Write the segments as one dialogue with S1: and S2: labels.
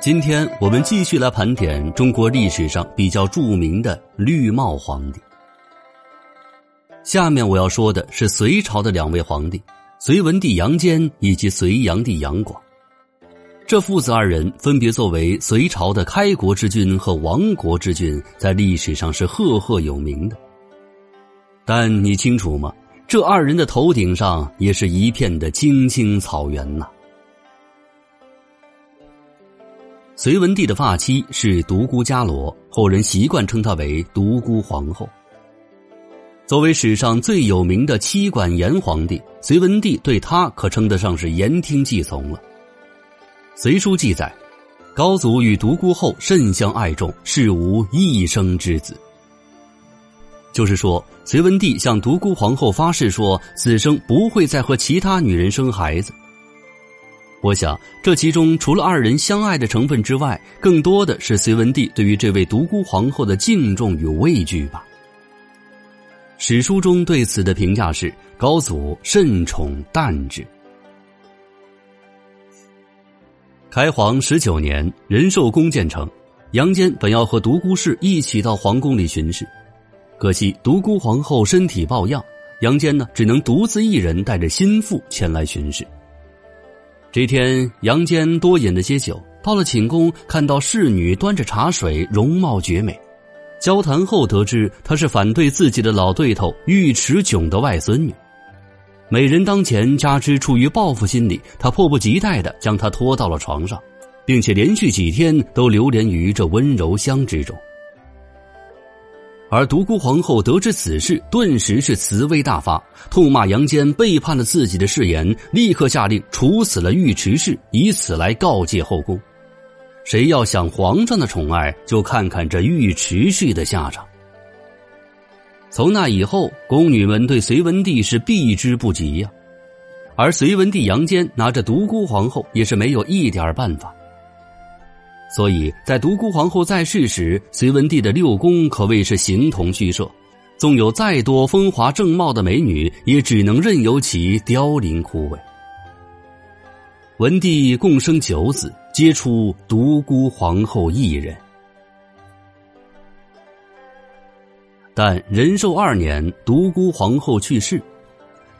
S1: 今天我们继续来盘点中国历史上比较著名的绿帽皇帝。下面我要说的是隋朝的两位皇帝：隋文帝杨坚以及隋炀帝杨广。这父子二人分别作为隋朝的开国之君和亡国之君，在历史上是赫赫有名的。但你清楚吗？这二人的头顶上也是一片的青青草原呐。隋文帝的发妻是独孤伽罗，后人习惯称她为独孤皇后。作为史上最有名的妻管严皇帝，隋文帝对她可称得上是言听计从了。《隋书》记载，高祖与独孤后甚相爱重，是无一生之子。就是说，隋文帝向独孤皇后发誓说，此生不会再和其他女人生孩子。我想，这其中除了二人相爱的成分之外，更多的是隋文帝对于这位独孤皇后的敬重与畏惧吧。史书中对此的评价是：高祖甚宠淡之。开皇十九年，仁寿宫建成，杨坚本要和独孤氏一起到皇宫里巡视，可惜独孤皇后身体抱恙，杨坚呢只能独自一人带着心腹前来巡视。这天，杨坚多饮了些酒，到了寝宫，看到侍女端着茶水，容貌绝美。交谈后得知，她是反对自己的老对头尉迟迥的外孙女。美人当前，加之出于报复心理，他迫不及待的将她拖到了床上，并且连续几天都流连于这温柔乡之中。而独孤皇后得知此事，顿时是慈威大发，痛骂杨坚背叛了自己的誓言，立刻下令处死了尉迟氏，以此来告诫后宫：谁要想皇上的宠爱，就看看这尉迟氏的下场。从那以后，宫女们对隋文帝是避之不及呀，而隋文帝杨坚拿着独孤皇后也是没有一点办法。所以在独孤皇后在世时，隋文帝的六宫可谓是形同虚设，纵有再多风华正茂的美女，也只能任由其凋零枯萎。文帝共生九子，皆出独孤皇后一人。但仁寿二年，独孤皇后去世，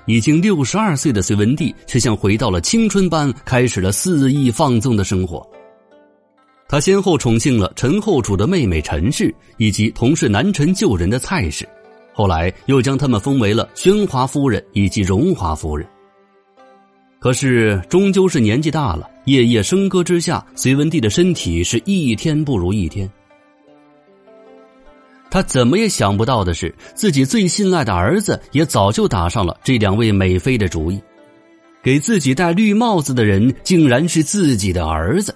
S1: 已经六十二岁的隋文帝却像回到了青春般，开始了肆意放纵的生活。他先后宠幸了陈后主的妹妹陈氏，以及同是南陈旧人的蔡氏，后来又将他们封为了宣华夫人以及荣华夫人。可是终究是年纪大了，夜夜笙歌之下，隋文帝的身体是一天不如一天。他怎么也想不到的是，自己最信赖的儿子也早就打上了这两位美妃的主意，给自己戴绿帽子的人竟然是自己的儿子。《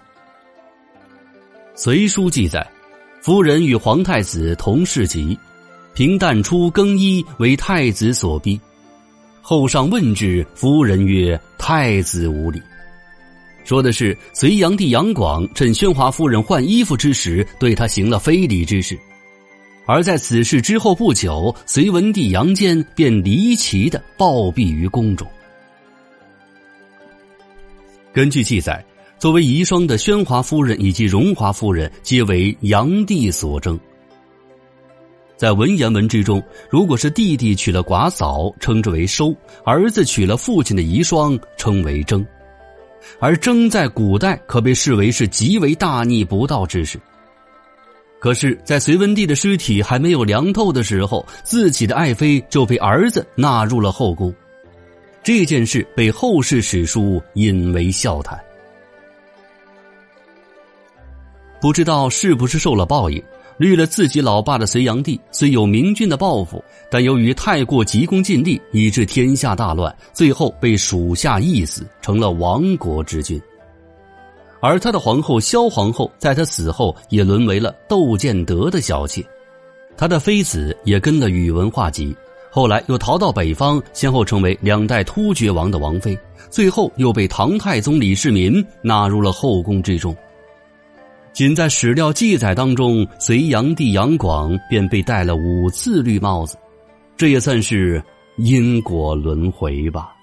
S1: 隋书》记载，夫人与皇太子同世疾，平淡出更衣，为太子所逼。后上问之，夫人曰：“太子无礼。”说的是隋炀帝杨广趁宣华夫人换衣服之时，对他行了非礼之事。而在此事之后不久，隋文帝杨坚便离奇的暴毙于宫中。根据记载，作为遗孀的宣华夫人以及荣华夫人，皆为炀帝所征。在文言文之中，如果是弟弟娶了寡嫂，称之为收；儿子娶了父亲的遗孀，称为征。而征在古代可被视为是极为大逆不道之事。可是，在隋文帝的尸体还没有凉透的时候，自己的爱妃就被儿子纳入了后宫，这件事被后世史书引为笑谈。不知道是不是受了报应，绿了自己老爸的隋炀帝虽有明君的抱负，但由于太过急功近利，以致天下大乱，最后被属下缢死，成了亡国之君。而他的皇后萧皇后，在他死后也沦为了窦建德的小妾，他的妃子也跟了宇文化及，后来又逃到北方，先后成为两代突厥王的王妃，最后又被唐太宗李世民纳入了后宫之中。仅在史料记载当中，隋炀帝杨广便被戴了五次绿帽子，这也算是因果轮回吧。